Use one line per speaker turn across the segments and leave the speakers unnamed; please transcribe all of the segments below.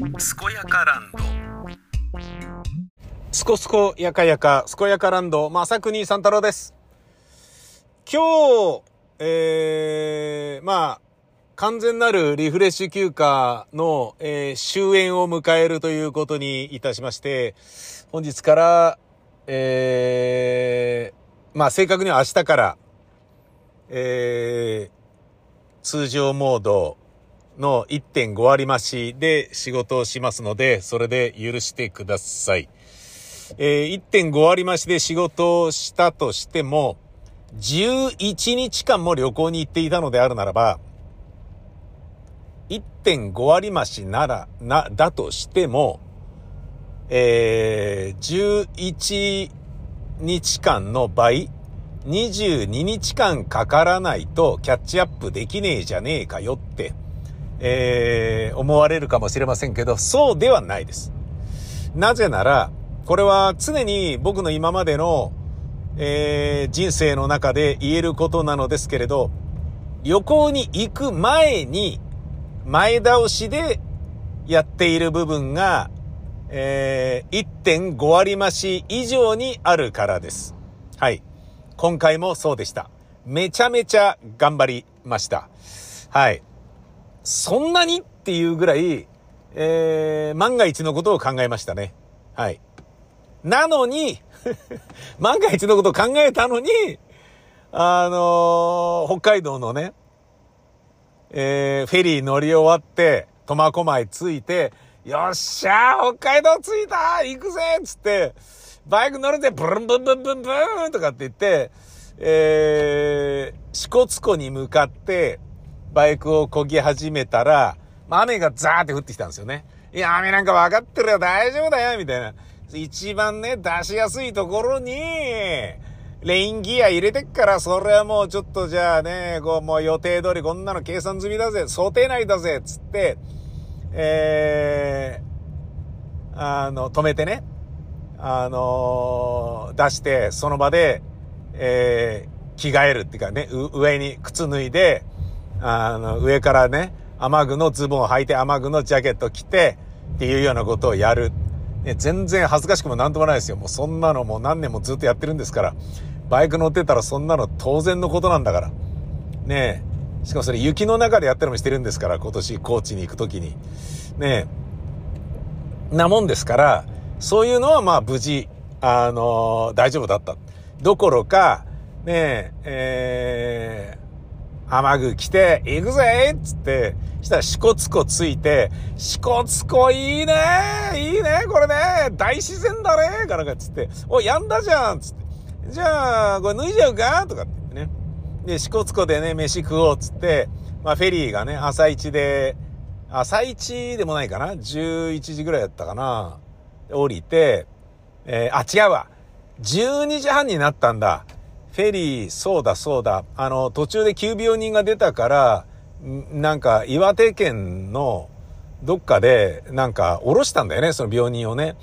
健やかランド
すこすこやかやか、すこやかランド、まさくに三太郎です。今日、えー、まあ、完全なるリフレッシュ休暇の、えー終焉を迎えるということにいたしまして、本日から、えー、まあ正確には明日から、えー、通常モードの1.5割増しで仕事をしますので、それで許してください。えー1.5割増しで仕事をしたとしても、11日間も旅行に行っていたのであるならば、1.5割増しなら、な、だとしても、えー、11日間の倍、22日間かからないとキャッチアップできねえじゃねえかよって、えー、思われるかもしれませんけど、そうではないです。なぜなら、これは常に僕の今までの、えー人生の中で言えることなのですけれど、旅行に行く前に前倒しでやっている部分が、えー1.5割増し以上にあるからです。はい。今回もそうでした。めちゃめちゃ頑張りました。はい。そんなにっていうぐらい、えー万が一のことを考えましたね。はい。なのに、万が一のことを考えたのに、あのー北海道のね、えーフェリー乗り終わって、苫小牧着いて、よっしゃー北海道着いた行くぜつって、バイク乗るぜブルンブンブンブンブンとかって言って、えー、支笏湖に向かって、バイクを漕ぎ始めたら、雨がザーって降ってきたんですよね。いや、雨なんか分かってるよ、大丈夫だよ、みたいな。一番ね、出しやすいところに、レインギア入れてっから、それはもうちょっとじゃあね、こうもう予定通りこんなの計算済みだぜ、想定内だぜ、つって、えー、あの、止めてね、あのー出して、その場で、えー、着替えるっていうかね、上に靴脱いで、あの、上からね、雨具のズボンを履いて雨具のジャケット着て、っていうようなことをやる。ね、全然恥ずかしくもなんともないですよ。もうそんなのもう何年もずっとやってるんですから。バイク乗ってたらそんなの当然のことなんだから。ねえ。しかもそれ雪の中でやったりもしてるんですから、今年高知に行くときに。ねえ。なもんですから、そういうのはまあ無事、あの大丈夫だった。どころか、ねえ、えー、雨具着て、行くぜっつって、したら支笏湖ついて、支笏湖いいねいいねこれね大自然だねかなんかっつって、お、やんだじゃんつって。じゃあ、これ脱いじゃうかとかって言ってね。で、支笏湖でね、飯食おうっつって、まあフェリーがね、朝一で、朝一でもないかな ?11 時ぐらいだったかな降りて、えーあ、違うわ。12時半になったんだ。フェリー、そうだそうだ。あの、途中で急病人が出たから、なんか岩手県のどっかで、なんか降ろしたんだよね、その病人をね。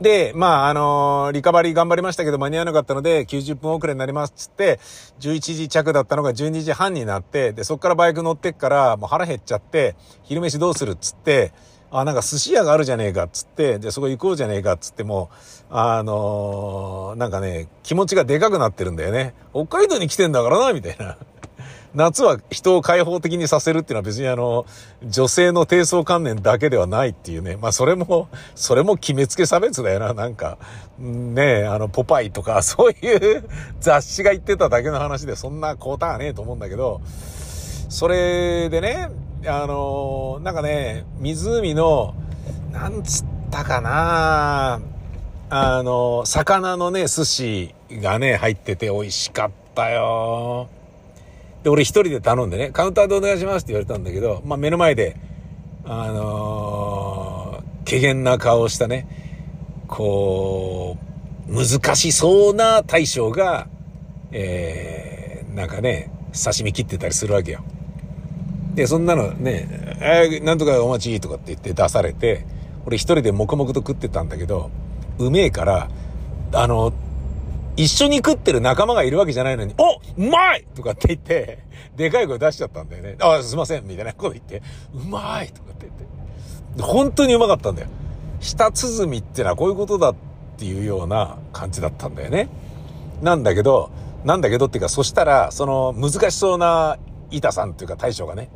で、まあ、あのリカバリー頑張りましたけど間に合わなかったので、90分遅れになりますっつって、11時着だったのが12時半になって、で、そっからバイク乗ってっから、もう腹減っちゃって、昼飯どうするっつって、あ、なんか寿司屋があるじゃねえかっつって、で、そこ行こうじゃねえかっつっても、あのなんかね、気持ちがでかくなってるんだよね。北海道に来てんだからな、みたいな。夏は人を開放的にさせるっていうのは別にあの、女性の低層観念だけではないっていうね。まあそれも、それも決めつけ差別だよな。なんか、ねえ、あの、ポパイとか そういう 雑誌が言ってただけの話でそんなこうたはねえと思うんだけど、それでね、あの、なんかね、湖の、なんつったかなあの、魚のね、寿司がね、入ってて美味しかったよ。で、俺一人で頼んでね、カウンターでお願いしますって言われたんだけど、まあ目の前で、あのー、怪げな顔をしたね、こう、難しそうな大将が、えー、なんかね、刺身切ってたりするわけよ。で、そんなのね、えー、なんとかお待ちとかって言って出されて、俺一人で黙々と食ってたんだけど、うめえから、あの、一緒に食ってる仲間がいるわけじゃないのに、おうまいとかって言って、でかい声出しちゃったんだよね。あ、すいません、みたいなこと言って、うまいとかって言って。本当にうまかったんだよ。舌鼓ってのはこういうことだっていうような感じだったんだよね。なんだけど、なんだけどっていうか、そしたら、その難しそうな板さんっていうか大将がね、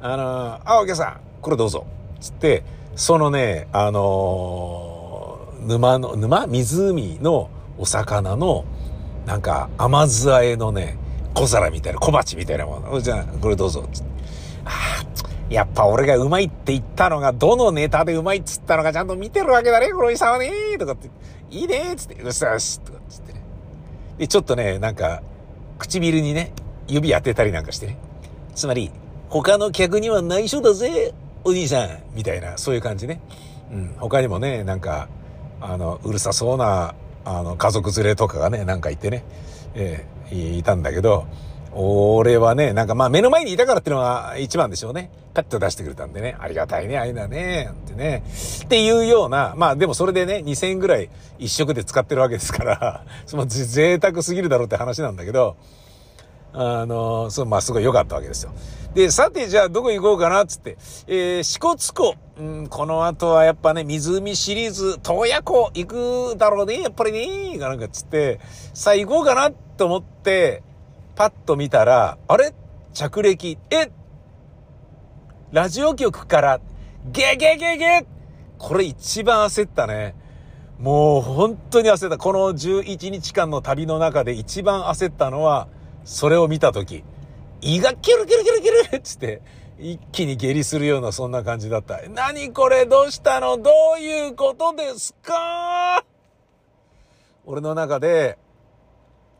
あの、あ、お客さん、これどうぞ。つって、そのね、あのー、沼の、沼？湖のお魚の、なんか甘酢あえのね、小皿みたいな、小鉢みたいなもの。じゃあ、これどうぞ。つって。ああ、やっぱ俺がうまいって言ったのが、どのネタでうまいっつったのかちゃんと見てるわけだね、このおじさんはね。とかって、いいねつって、うっさよしとかつってね。で、ちょっとね、なんか、唇にね、指当てたりなんかしてね。つまり、他の客には内緒だぜ、お兄さんみたいな、そういう感じね。うん。他にもね、なんか、あの、うるさそうな、あの、家族連れとかがね、なんかいてね、えー、いたんだけど、俺はね、なんかまあ目の前にいたからっていうのが一番でしょうね。パッと出してくれたんでね、ありがたいね、あいだね、ってね。っていうような、まあでもそれでね、2000円ぐらい一食で使ってるわけですから、その贅沢すぎるだろうって話なんだけど、あの、そう、まあすごい良かったわけですよ。で、さてじゃあどこ行こうかなつって、えー、支笏湖。うん、この後はやっぱね、湖シリーズ、洞爺湖行くだろうね、やっぱりね、かなんかつって、さあ行こうかなと思って、パッと見たら、あれ？着陸。え？ラジオ局から、ゲゲゲゲこれ一番焦ったね。もう本当に焦った。この11日間の旅の中で一番焦ったのは、それを見たとき。胃がキュルキュルキュルキュルつって、一気に下痢するようなそんな感じだった。何これ？どうしたの？どういうことですか？俺の中で、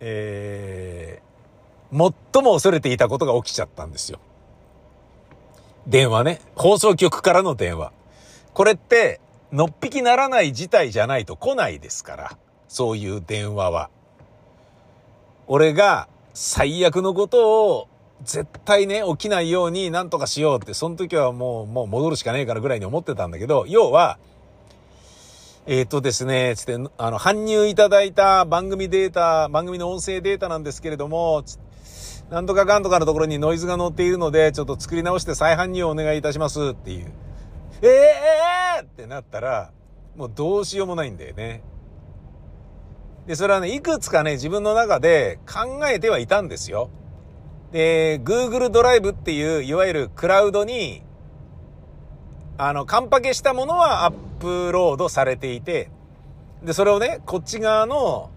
えー最も恐れていたことが起きちゃったんですよ。電話ね。放送局からの電話。これって、のっぴきならない事態じゃないと来ないですから。そういう電話は。俺が最悪のことを絶対ね、起きないようになんとかしようって、その時はもう、もう戻るしかねえからぐらいに思ってたんだけど、要は、えっ、ー、とですね、つって、あの、搬入いただいた番組データ、番組の音声データなんですけれども、なんとかかんとかのところにノイズが乗っているので、ちょっと作り直して再搬入をお願いいたしますっていう。ええー、ってなったら、もうどうしようもないんだよね。で、それはね、いくつかね、自分の中で考えてはいたんですよ。で、Google ドライブっていう、いわゆるクラウドに、あの、カンパケしたものはアップロードされていて、で、それをね、こっち側の、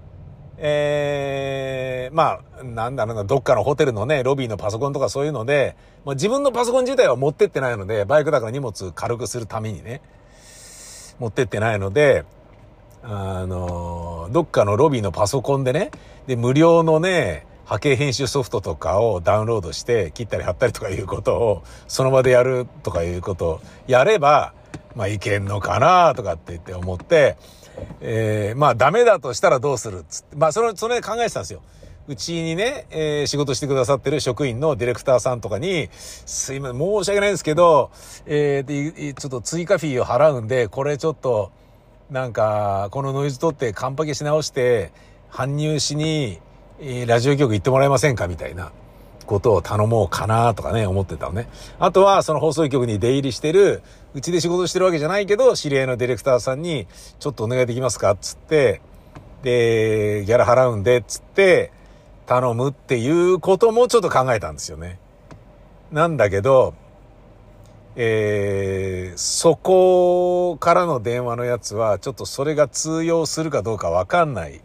ええー、まあ、なんだろうな、どっかのホテルのね、ロビーのパソコンとかそういうので、まあ、自分のパソコン自体は持ってってないので、バイクだから荷物軽くするためにね、持ってってないので、あの、どっかのロビーのパソコンでね、で、無料のね、波形編集ソフトとかをダウンロードして切ったり貼ったりとかいうことをその場でやるとかいうことをやれば、まあいけんのかなとかって言って思って、えー、まあダメだとしたらどうするっつって、まあそれ、それ考えてたんですよ。うちにね、えー、仕事してくださってる職員のディレクターさんとかに、すいません、申し訳ないんですけど、えー、ちょっと追加フィーを払うんで、これちょっと、なんか、このノイズ取ってカンパケし直して、搬入しに、え、ラジオ局行ってもらえませんかみたいな。ことを頼もうかなとかね、思ってたのね。あとは、その放送局に出入りしてる、うちで仕事してるわけじゃないけど、知り合いのディレクターさんに、ちょっとお願いできますかつって、で、ギャラ払うんで、つって、頼むっていうこともちょっと考えたんですよね。なんだけど、えー、そこからの電話のやつは、ちょっとそれが通用するかどうかわかんない、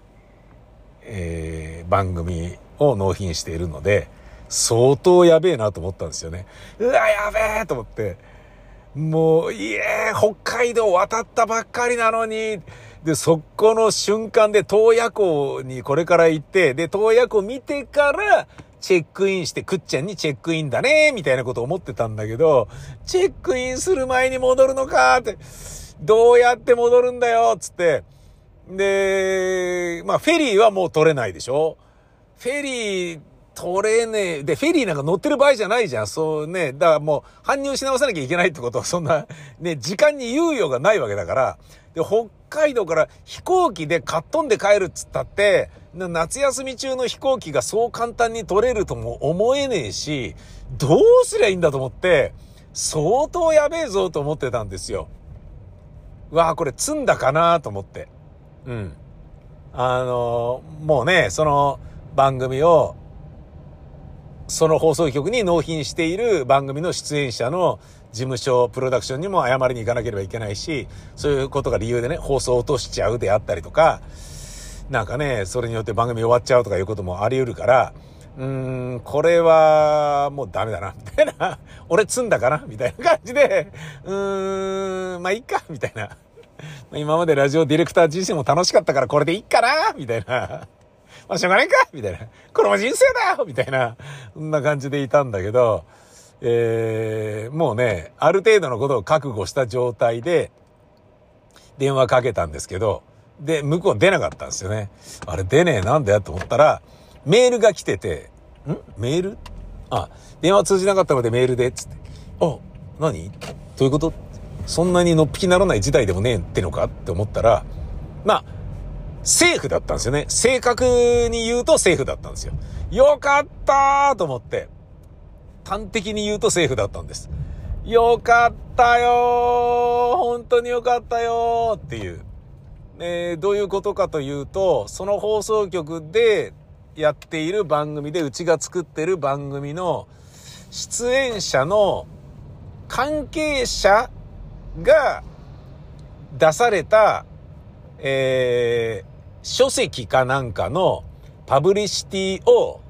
えー、番組を納品しているので、相当やべえなと思ったんですよね。うわ、やべえと思って。もう、いえ、北海道渡ったばっかりなのに、で、そこの瞬間で洞爺湖にこれから行って、で、洞爺湖見てから、チェックインして、くっちゃんにチェックインだね、みたいなこと思ってたんだけど、チェックインする前に戻るのかって、どうやって戻るんだよ、つって。で、まあ、フェリーはもう取れないでしょ？フェリー、取れねえ。で、フェリーなんか乗ってる場合じゃないじゃん。そうね。だからもう、搬入し直さなきゃいけないってことは、そんな、ね、時間に猶予がないわけだから。で、北海道から飛行機でかっ飛んで帰るっつったって、夏休み中の飛行機がそう簡単に取れるとも思えねえし、どうすりゃいいんだと思って、相当やべえぞと思ってたんですよ。うわあ、これ積んだかなと思って。うん。あの、もうね、その番組を、その放送局に納品している番組の出演者の事務所、プロダクションにも謝りに行かなければいけないし、そういうことが理由でね、放送落としちゃうであったりとか、なんかね、それによって番組終わっちゃうとかいうこともあり得るから、うーん、これはもうダメだな、みたいな。俺積んだかなみたいな感じで、うーん、まあいいか、みたいな。今までラジオディレクター自身も楽しかったからこれでいいかなみたいな。まあしょうがないかみたいな。これも人生だよみたいな。そんな感じでいたんだけど、えー、もうね、ある程度のことを覚悟した状態で、電話かけたんですけど、で、向こう出なかったんですよね。あれ出ねえなんだよと思ったら、メールが来てて、ん？メール？あ、電話通じなかったのでメールで、つって。あ、何？どういうこと？そんなにのっぴきならない事態でもねえってのかって思ったら、まあ、セーフだったんですよね。正確に言うとセーフだったんですよ。よかったーと思って。端的に言うとセーフだったんです。よかったよー本当によかったよーっていう。えー、どういうことかというと、その放送局でやっている番組で、うちが作ってる番組の出演者の関係者が出された、えー、書籍かなんかのパブリシティを、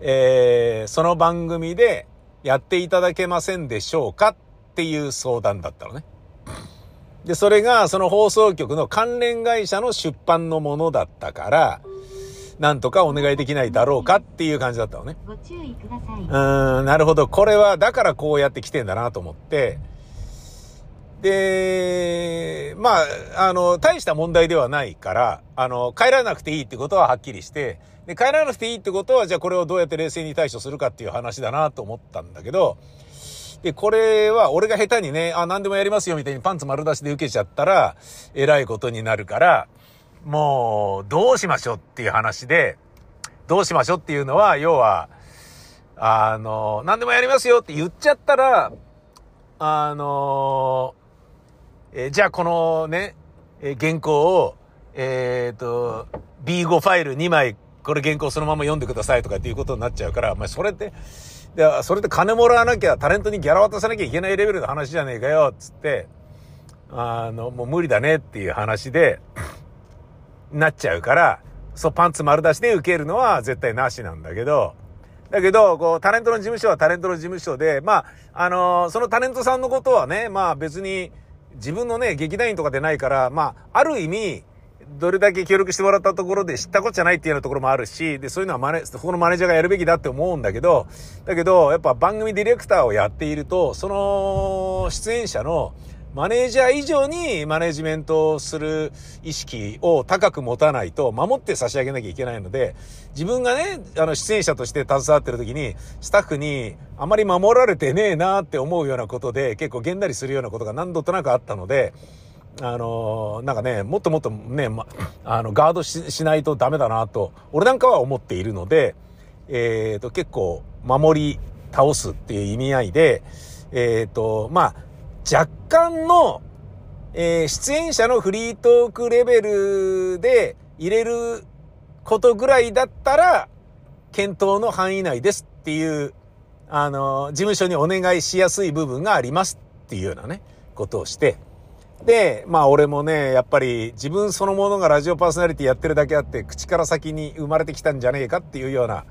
えー、その番組でやっていただけませんでしょうかっていう相談だったのね。で、それがその放送局の関連会社の出版のものだったから、なんとかお願いできないだろうかっていう感じだったのね。ご注意ください。うん、なるほど。これはだからこうやって来てんだなと思って、で、まあ、あの、大した問題ではないから、あの、帰らなくていいってことははっきりして、で、帰らなくていいってことは、じゃあこれをどうやって冷静に対処するかっていう話だなと思ったんだけど、で、これは俺が下手にね、あ、何でもやりますよみたいにパンツ丸出しで受けちゃったら、えらいことになるから、もう、どうしましょうっていう話で、どうしましょうっていうのは、要は、あの、何でもやりますよって言っちゃったら、あの、え、じゃあこのね、え、原稿を、えっ、ー、と、B5 ファイル2枚、これ原稿そのまま読んでくださいとかっていうことになっちゃうから、まあ、それって、で、それで金もらわなきゃ、タレントにギャラ渡さなきゃいけないレベルの話じゃねえかよ、つって、あの、もう無理だねっていう話で、なっちゃうから、そう、パンツ丸出しで受けるのは絶対なしなんだけど、だけど、こう、タレントの事務所はタレントの事務所で、まあ、あのー、そのタレントさんのことはね、まあ別に、自分のね、劇団員とかでないから、まあ、ある意味、どれだけ協力してもらったところで知ったことじゃないっていうようなところもあるし、で、そういうのはマネ、ここのマネージャーがやるべきだって思うんだけど、だけど、やっぱ番組ディレクターをやっていると、その出演者のマネージャー以上にマネージメントをする意識を高く持たないと守って差し上げなきゃいけないので、自分がね、あの出演者として携わってる時に、スタッフにあまり守られてねえなって思うようなことで、結構げんなりするようなことが何度となくあったので、あのなんかね、もっともっとね、ま、あの、ガードしないとダメだなと、俺なんかは思っているので、えっ、ー、と、結構、守り倒すっていう意味合いで、えっ、ー、と、まあ、若干の、えー、出演者のフリートークレベルで入れることぐらいだったら、検討の範囲内ですっていう、あの、事務所にお願いしやすい部分がありますっていうようなね、ことをして、で、まあ俺もね、やっぱり自分そのものがラジオパーソナリティやってるだけあって、口から先に生まれてきたんじゃねえかっていうような、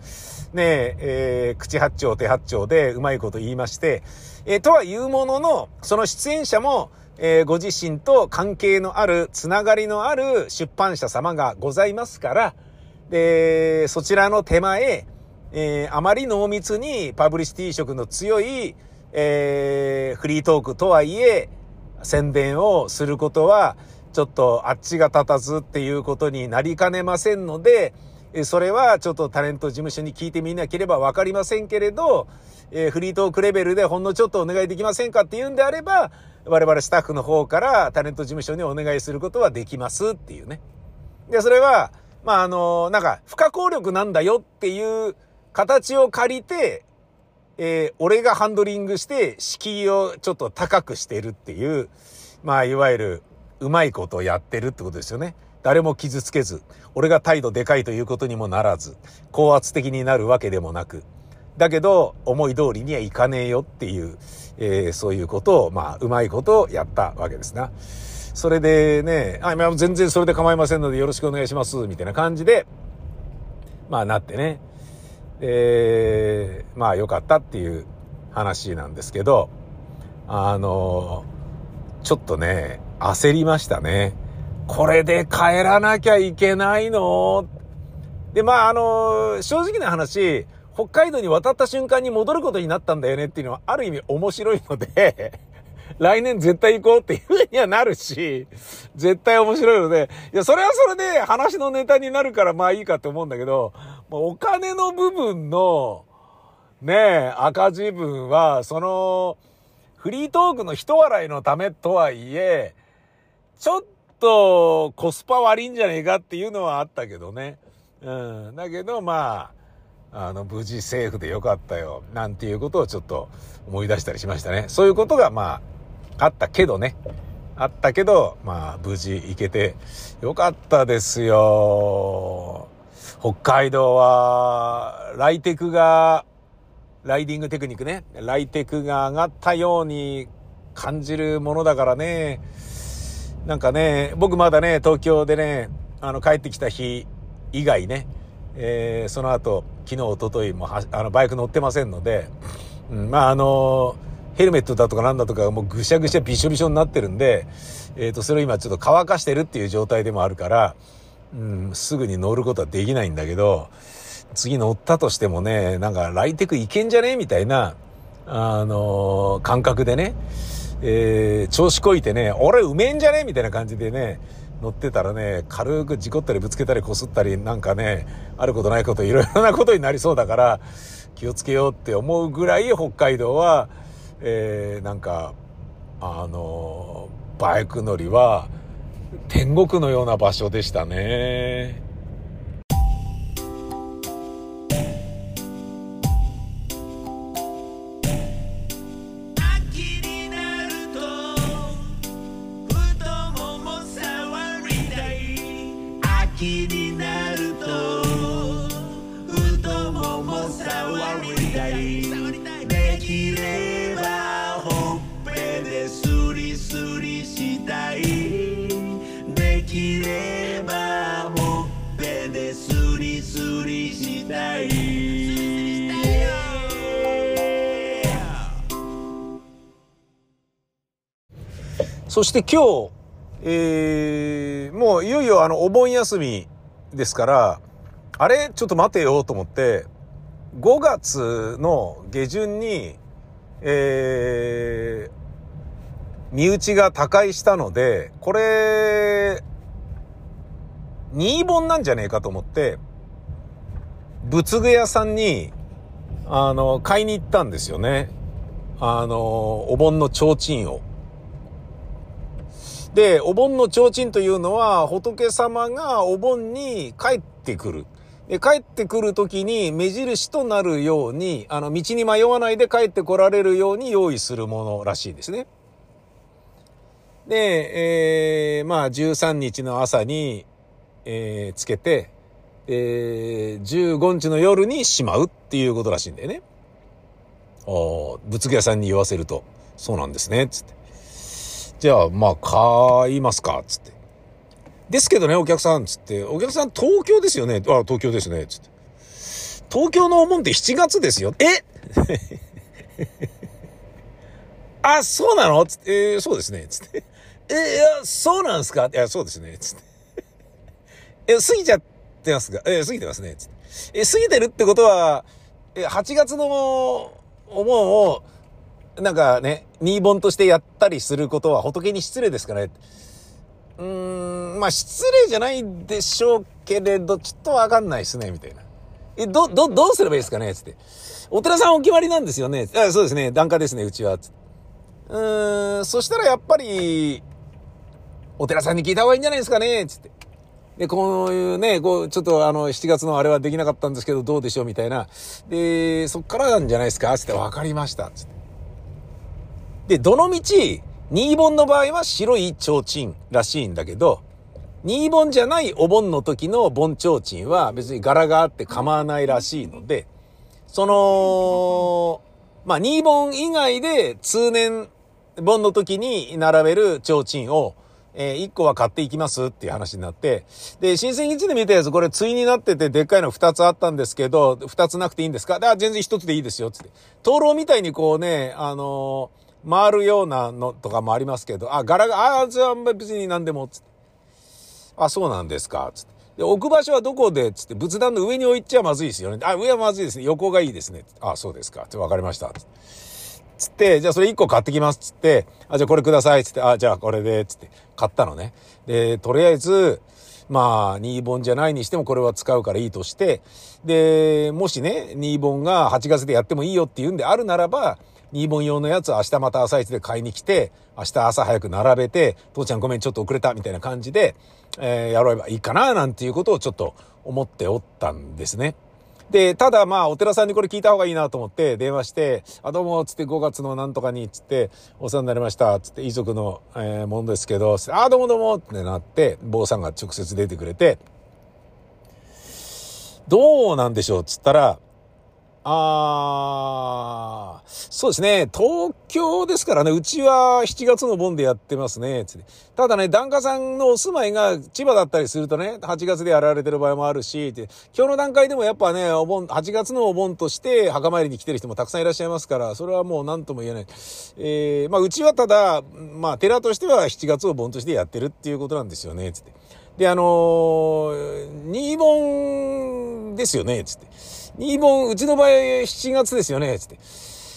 ねえ、えー、口八丁手八丁でうまいこと言いまして、えー、とは言うものの、その出演者も、えー、ご自身と関係のある、つながりのある出版社様がございますから、で、そちらの手前、えー、あまり濃密にパブリシティ色の強い、えー、フリートークとはいえ、宣伝をすることは、ちょっとあっちが立たずっていうことになりかねませんので、それはちょっとタレント事務所に聞いてみなければわかりませんけれど、え、フリートークレベルでほんのちょっとお願いできませんかって言うんであれば、我々スタッフの方からタレント事務所にお願いすることはできますっていうね。で、それは、まあ、あの、なんか、不可抗力なんだよっていう形を借りて、えー、俺がハンドリングして、敷居をちょっと高くしてるっていう、まあ、いわゆる、うまいことをやってるってことですよね。誰も傷つけず、俺が態度でかいということにもならず、高圧的になるわけでもなく、だけど、思い通りにはいかねえよっていう、えー、そういうことを、まあ、うまいことをやったわけですな。それでね、あ、全然それで構いませんのでよろしくお願いします、みたいな感じで、まあなってね。えー、まあ良かったっていう話なんですけど、あの、ちょっとね、焦りましたね。これで帰らなきゃいけないの？で、まああの、正直な話、北海道に渡った瞬間に戻ることになったんだよねっていうのはある意味面白いので 来年絶対行こうっていう風にはなるし、絶対面白いので、いや、それはそれで話のネタになるからまあいいかって思うんだけど、お金の部分の、ねえ、赤字分は、その、フリートークの人笑いのためとはいえ、ちょっとコスパ悪いんじゃねえかっていうのはあったけどね。うん。だけど、まあ、あの、無事セーフでよかったよ。なんていうことをちょっと思い出したりしましたね。そういうことが、まあ、あったけどね。あったけど、まあ、無事行けてよかったですよ。北海道は、ライテクが、ライディングテクニックね、ライテクが上がったように感じるものだからね、なんかね、僕まだね、東京でね、あの、帰ってきた日以外ね、えー、その後、昨日、おとといもあの、バイク乗ってませんので、うん、まあ、あのヘルメットだとかなんだとかもうぐしゃぐしゃびしょびしょになってるんで、えっ、ー、と、それを今ちょっと乾かしてるっていう状態でもあるから、うん、すぐに乗ることはできないんだけど、次乗ったとしてもね、なんかライテクいけんじゃねみたいな、あのー、感覚でね、えー、調子こいてね、俺うめえんじゃねみたいな感じでね、乗ってたらね、軽く事故ったりぶつけたりこすったり、なんかね、あることないこといろいろなことになりそうだから、気をつけようって思うぐらい北海道は、えー、なんか、あのー、バイク乗りは、天国のような場所でしたね。そして今日、えー、もういよいよあのお盆休みですから、あれちょっと待てよと思って、5月の下旬に、えー、身内が他界したので、これ、2本なんじゃねえかと思って、仏具屋さんに、あの、買いに行ったんですよね。あの、お盆の提灯を。で、お盆の提灯というのは、仏様がお盆に帰ってくる。で、帰ってくる時に目印となるように、あの、道に迷わないで帰ってこられるように用意するものらしいですね。で、えー、まあ、13日の朝に、えー、つけて、えー、15日の夜にしまうっていうことらしいんだよね。ああ、仏具屋さんに言わせると、そうなんですね、つって。じゃあ、まあ、買いますか、つって。ですけどね、お客さん、つって。お客さん、東京ですよね。あ、東京ですね、つって。東京のお盆って7月ですよ。え？あ、そうなの？つって、えー、そうですね、つって。えー、いや、そうなんですか？いや、そうですね、つって。え、過ぎちゃってますが、えー、過ぎてますね、つって。え、過ぎてるってことは、え、8月のお盆を、なんかね、2本としてやったりすることは仏に失礼ですかね。うーん、まあ失礼じゃないでしょうけれど、ちょっとわかんないですね、みたいな。え、ど、ど、どうすればいいですかねつって。お寺さんお決まりなんですよねあそうですね、檀家ですね、うちは。つうーん、そしたらやっぱり、お寺さんに聞いた方がいいんじゃないですかねつって。で、こういうね、こう、ちょっとあの、7月のあれはできなかったんですけど、どうでしょうみたいな。で、そっからなんじゃないですかつって、わかりました。つって。で、どの道、2本の場合は白い提灯らしいんだけど、2本じゃないお盆の時の盆提灯は別に柄があって構わないらしいので、その、まあ、2本以外で通年盆の時に並べる提灯を、えー、1個は買っていきますっていう話になって、で、新鮮基地で見たやつ、これ対になっててでっかいの2つあったんですけど、2つなくていいんですか？あ、全然1つでいいですよ、つって。灯籠みたいにこうね、あのー、回るようなのとかもありますけど、あ、柄が、あ、じゃあ別に何でも、つって。あ、そうなんですか、つって。で、置く場所はどこでつって、仏壇の上に置いちゃまずいですよね。あ、上はまずいですね。横がいいですね。あ、そうですか。って分かりました。つって、じゃあそれ1個買ってきます。つって、あ、じゃあこれください。つって、あ、じゃあこれで、つって買ったのね。で、とりあえず、まあ、2本じゃないにしてもこれは使うからいいとして、で、もしね、2本が8月でやってもいいよって言うんであるならば、2本用のやつ明日また朝一で買いに来て、明日朝早く並べて、父ちゃんごめんちょっと遅れたみたいな感じで、えー、やろえばいいかななんていうことをちょっと思っておったんですね。で、ただまあ、お寺さんにこれ聞いた方がいいなと思って電話して、あ、どうも、つって5月のなんとかに、つって、お世話になりました、つって遺族の、えー、もんですけど、あ、どうもどうもってなって、坊さんが直接出てくれて、どうなんでしょうつったら、ああ、そうですね。東京ですからね、うちは7月の盆でやってますね。つってただね、檀家さんのお住まいが千葉だったりするとね、8月でやられてる場合もあるし、今日の段階でもやっぱね、お盆、8月のお盆として墓参りに来てる人もたくさんいらっしゃいますから、それはもう何とも言えない。えー、まあうちはただ、まあ寺としては7月を盆としてやってるっていうことなんですよね、つって。で、あのー、新盆ですよね、つって。2本、うちの場合7月ですよね、つって。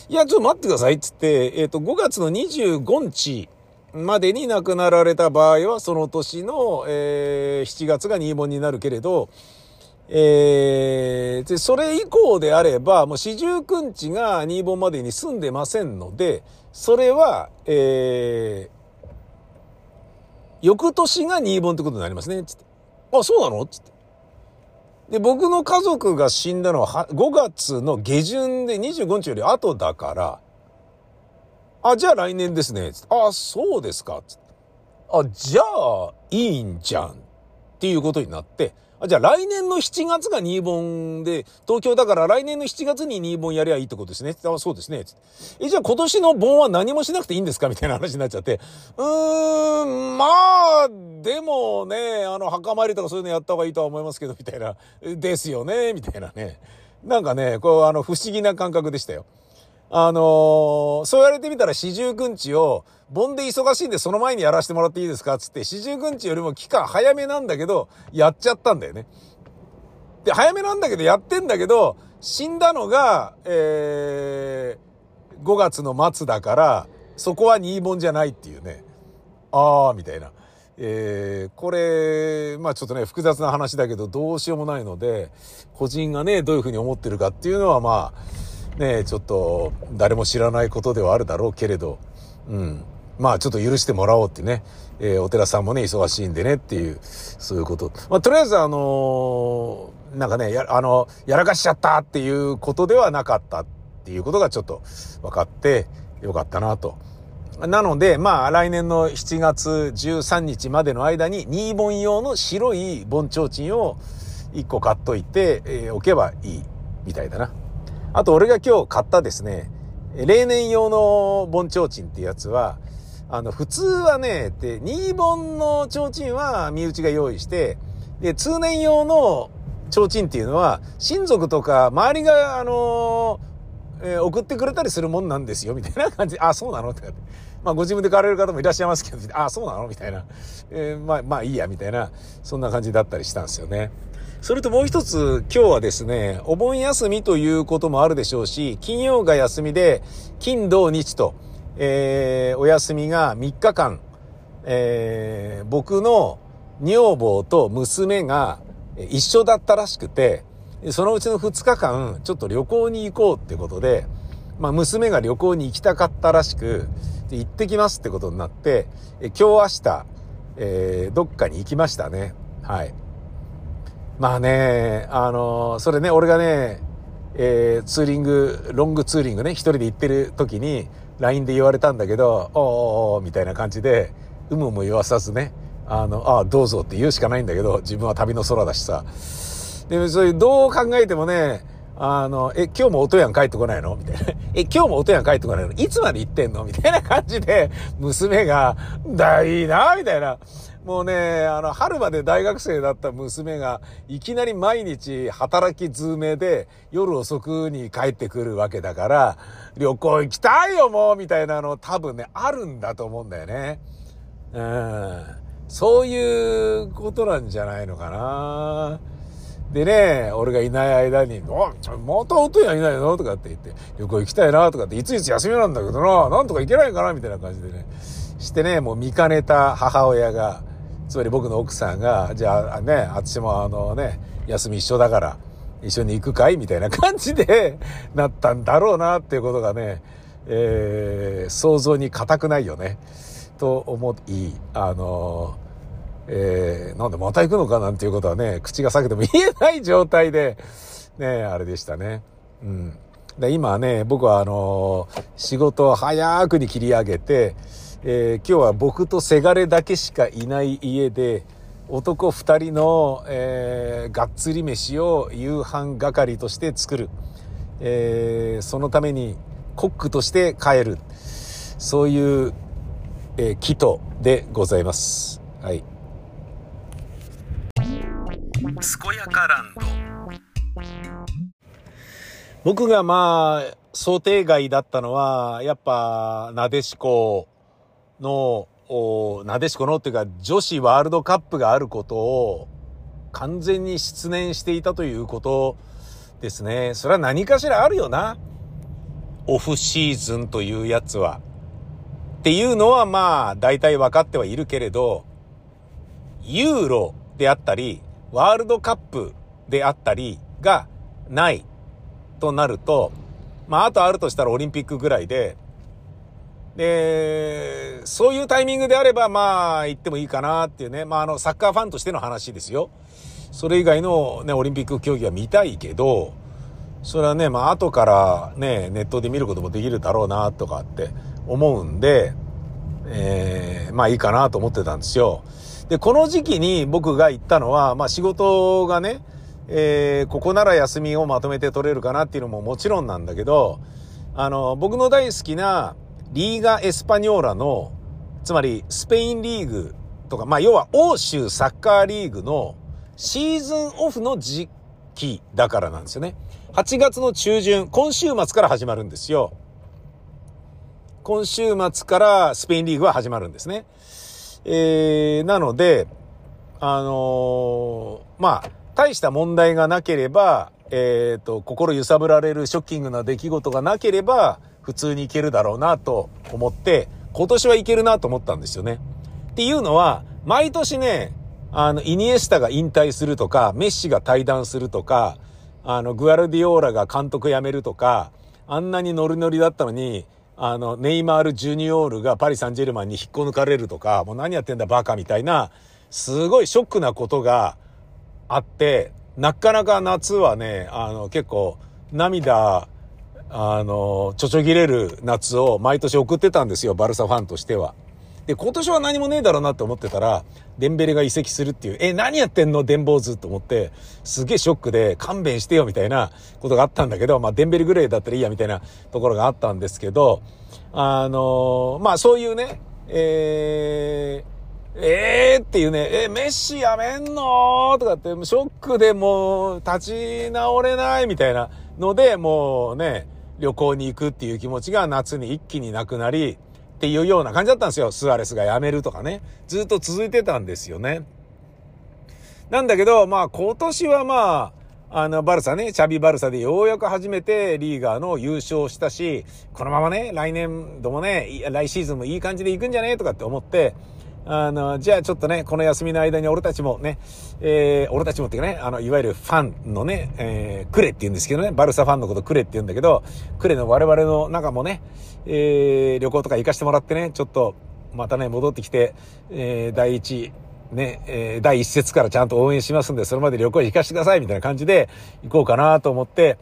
いや、ちょっと待ってください、つって、えっ、ー、と、5月の25日までに亡くなられた場合は、その年の、えー、7月が2本になるけれど、えー、で、それ以降であれば、もう四十九日が2本までに住んでませんので、それは、えー、翌年が2本ってことになりますね、つって。あ、そうなの？つって。で、僕の家族が死んだのは5月の下旬で25日より後だから、あ、じゃあ来年ですね。あ、そうですか。あ、じゃあいいんじゃん。っていうことになって、あ、じゃあ来年の7月が2本で、東京だから来年の7月に2本やりゃいいってことですね。あ、そうですね。え、じゃあ今年の盆は何もしなくていいんですかみたいな話になっちゃって。うーん、まあ、でもね、あの、墓参りとかそういうのやった方がいいとは思いますけど、みたいな。ですよね、みたいなね。なんかね、こう、あの、不思議な感覚でしたよ。あのー、そう言われてみたら四十九日を、盆で忙しいんでその前にやらせてもらっていいですか？つって、四十九日よりも期間早めなんだけど、やっちゃったんだよね。で、早めなんだけど、やってんだけど、死んだのが、えー、5月の末だから、そこは二本じゃないっていうね。あー、みたいな。えー、これ、まあちょっとね、複雑な話だけど、どうしようもないので、個人がね、どういうふうに思ってるかっていうのは、まあ、ね、ちょっと誰も知らないことではあるだろうけれど、うん。まあちょっと許してもらおうってね、えー、お寺さんもね、忙しいんでねっていう、そういうこと。まあとりあえずあのー、なんかね、や、あの、やらかしちゃったっていうことではなかったっていうことがちょっと分かってよかったなと。なので、まあ来年の7月13日までの間に2本用の白い盆提灯を1個買っといて、えー、置けばいいみたいだな。あと俺が今日買ったですね、例年用の盆提灯ってやつは、あの、普通はね、で、2本の提灯は身内が用意して、で、通年用の提灯っていうのは、親族とか周りが、あのえー、送ってくれたりするもんなんですよ、みたいな感じ。で、あ、そうなの？って。まあ、ご自分で買われる方もいらっしゃいますけど、あ、そうなの？みたいな。えー、まあ、まあいいや、みたいな、そんな感じだったりしたんですよね。それともう一つ、今日はですね、お盆休みということもあるでしょうし、金曜が休みで、金土日と、えー、お休みが3日間、えー、僕の女房と娘が一緒だったらしくて、そのうちの2日間、ちょっと旅行に行こうってことで、まあ、娘が旅行に行きたかったらしく、行ってきますってことになって、今日明日、えー、どっかに行きましたね。はい。まあね、あの、それね、俺がね、えー、ツーリング、ロングツーリングね、一人で行ってる時に、LINE で言われたんだけど、おーおおみたいな感じで、有無も言わさずね、あの、ああ、どうぞって言うしかないんだけど、自分は旅の空だしさ。でも、そういう、どう考えてもね、あの、え、今日も音やん帰ってこないの？みたいな。え、今日も音やん帰ってこないの？いつまで行ってんの？みたいな感じで、娘が、だ、いいな、みたいな。もうね、あの、春まで大学生だった娘が、いきなり毎日働き詰めで、夜遅くに帰ってくるわけだから、旅行行きたいよ、もうみたいなの多分ね、あるんだと思うんだよね。うん。そういうことなんじゃないのかな。でね、俺がいない間に、あ、また音やいないの？とかって言って、旅行行きたいなとかって、いついつ休みなんだけどな、なんとか行けないかなみたいな感じでね、してね、もう見かねた母親が、つまり僕の奥さんが、じゃあね、私もあのね、休み一緒だから、一緒に行くかいみたいな感じで なったんだろうなっていうことがね、えー、想像に難くないよね。と思い、あのーえー、なんでまた行くのかなんていうことはね、口が裂けても言えない状態で、ね、あれでしたね。うん。で今ね、僕はあのー、仕事を早くに切り上げて、えー、今日は僕とせがれだけしかいない家で、男二人の、えー、がっつり飯を夕飯係として作る。えー、そのためにコックとして帰る。そういう、えー、祈祷でございます。はい。健やかランド僕がまあ想定外だったのはやっぱなでしこのなでしこのっていうか女子ワールドカップがあることを完全に失念していたということですね。それは何かしらあるよな。オフシーズンというやつは。っていうのはまあ大体分かってはいるけれど、ユーロであったり、ワールドカップであったりがないとなると、まあ、あとあるとしたらオリンピックぐらいで、で、そういうタイミングであれば、まあ、行ってもいいかなっていうね。まあ、あの、サッカーファンとしての話ですよ。それ以外のね、オリンピック競技は見たいけど、それはね、まあ、後からね、ネットで見ることもできるだろうな、とかって思うんで、えー、まあいいかなと思ってたんですよ。で、この時期に僕が行ったのは、まあ仕事がね、えー、ここなら休みをまとめて取れるかなっていうのももちろんなんだけど、あの、僕の大好きなリーガ・エスパニョーラの、つまりスペインリーグとか、まあ要は欧州サッカーリーグのシーズンオフの時期だからなんですよね。8月の中旬、今週末から始まるんですよ。今週末からスペインリーグは始まるんですね。えー、なので、あのー、まあ、大した問題がなければ、えっ、ー、と、心揺さぶられるショッキングな出来事がなければ、普通に行けるだろうなと思って、今年はいけるなと思ったんですよね。っていうのは、毎年ね、あの、イニエスタが引退するとか、メッシが退団するとか、あの、グアルディオーラが監督辞めるとか、あんなにノリノリだったのに、あの、ネイマール・ジュニオールがパリ・サンジェルマンに引っこ抜かれるとか、もう何やってんだバカみたいな、すごいショックなことがあって、なかなか夏はね、あの、結構涙、あの、ちょちょぎれる夏を毎年送ってたんですよ、バルサファンとしては。で、今年は何もねえだろうなって思ってたら、デンベレが移籍するっていう、え、何やってんの？デンボーズと思って、すげえショックで勘弁してよみたいなことがあったんだけど、まあ、デンベレぐらいだったらいいやみたいなところがあったんですけど、あのまあ、そういうね、えー、えーっていうね、え、メッシやめんのとかって、ショックでもう立ち直れないみたいなので、もうね、旅行に行くっていう気持ちが夏に一気になくなり、っていうような感じだったんですよ。スアレスが辞めるとかね。ずっと続いてたんですよね。なんだけど、まあ今年はまあ、あの、バルサね、チャビバルサでようやく初めてリーガーの優勝したし、このままね、来年度もね、来シーズンもいい感じで行くんじゃね？とかって思って、あの、じゃあちょっとね、この休みの間に俺たちもね、えー、俺たちもっていうかね、あの、いわゆるファンのね、えー、クレって言うんですけどね、バルサファンのことクレって言うんだけど、クレの我々の中もね、えー、旅行とか行かしてもらってね、ちょっと、またね、戻ってきて、えー、第一、ね、えー、第一節からちゃんと応援しますんで、それまで旅行行かしてくださいみたいな感じで行こうかなと思って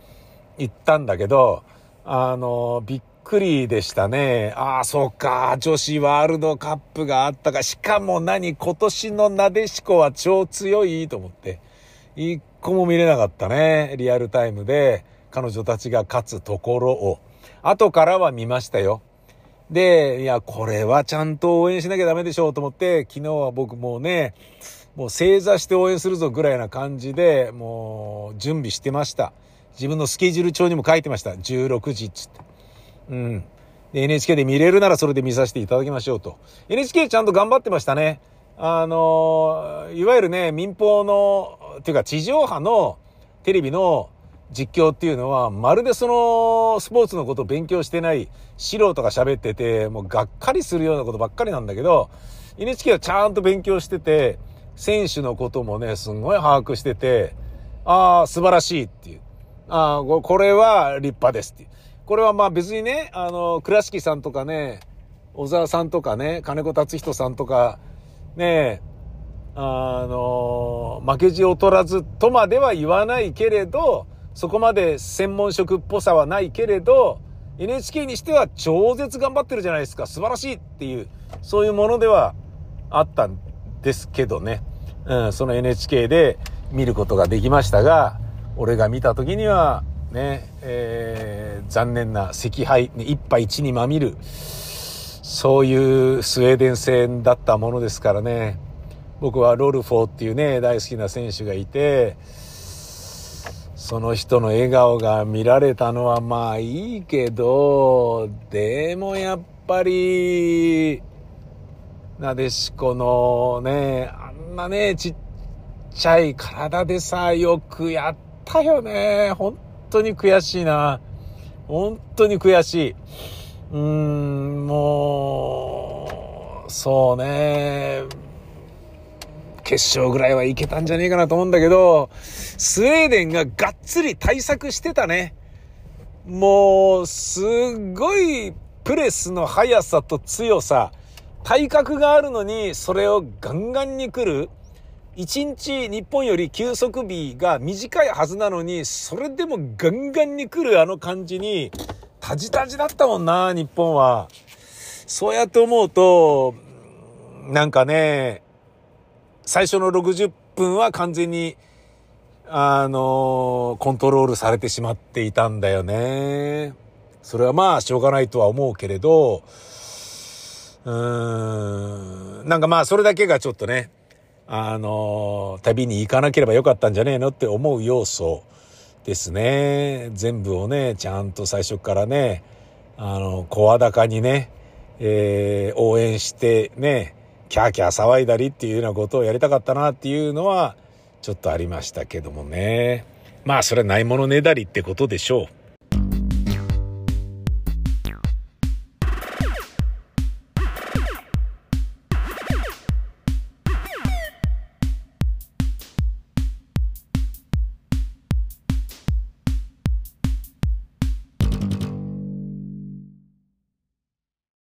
行ったんだけど、あの、びっくりでしたね。ああ、そうか。女子ワールドカップがあったか。しかも何？今年のなでしこは超強い？と思って。一個も見れなかったね。リアルタイムで彼女たちが勝つところを。後からは見ましたよ。で、いや、これはちゃんと応援しなきゃダメでしょうと思って、昨日は僕もうね、もう正座して応援するぞぐらいな感じで、もう準備してました。自分のスケジュール帳にも書いてました。16時っつって。うん。で、NHK で見れるならそれで見させていただきましょうと。NHK ちゃんと頑張ってましたね。あの、いわゆるね、民放の、っていうか地上波のテレビの実況っていうのは、まるでそのスポーツのことを勉強してない素人が喋ってて、もうがっかりするようなことばっかりなんだけど、NHK はちゃんと勉強してて、選手のこともね、すんごい把握してて、ああ、素晴らしいっていう。ああ、これは立派ですっていう。これはまあ別にね、あの、倉敷さんとかね、小沢さんとかね、金子達人さんとか、ね、あの、負けじ劣らずとまでは言わないけれど、そこまで専門職っぽさはないけれど、NHK にしては超絶頑張ってるじゃないですか。素晴らしいっていう、そういうものではあったんですけどね。うん、その NHK で見ることができましたが、俺が見た時には、ね、えー、残念な赤敗、ね、一敗一にまみる、そういうスウェーデン戦だったものですからね。僕はロルフォーっていうね、大好きな選手がいて、その人の笑顔が見られたのはまあいいけど、でもやっぱり、なでしこのね、あんなね、ちっちゃい体でさ、よくやったよね。本当に悔しいな。本当に悔しい。うーん、もう、そうね。決勝ぐらいはいけたんじゃねえかなと思うんだけど、スウェーデンががっつり対策してたね。もう、すっごいプレスの速さと強さ、体格があるのにそれをガンガンに来る。1日日本より休息日が短いはずなのに、それでもガンガンに来るあの感じに、タジタジだったもんな、日本は。そうやって思うと、なんかね、最初の60分は完全に、あの、コントロールされてしまっていたんだよね。それはまあ、しょうがないとは思うけれど、うーん、なんかまあ、それだけがちょっとね、あの、旅に行かなければよかったんじゃねえのって思う要素ですね。全部をね、ちゃんと最初からね、あの、声高にね、えー、応援してね、キャーキャー騒いだりっていうようなことをやりたかったなっていうのは、ちょっとありましたけどもね。まあ、それはないものねだりってことでしょう。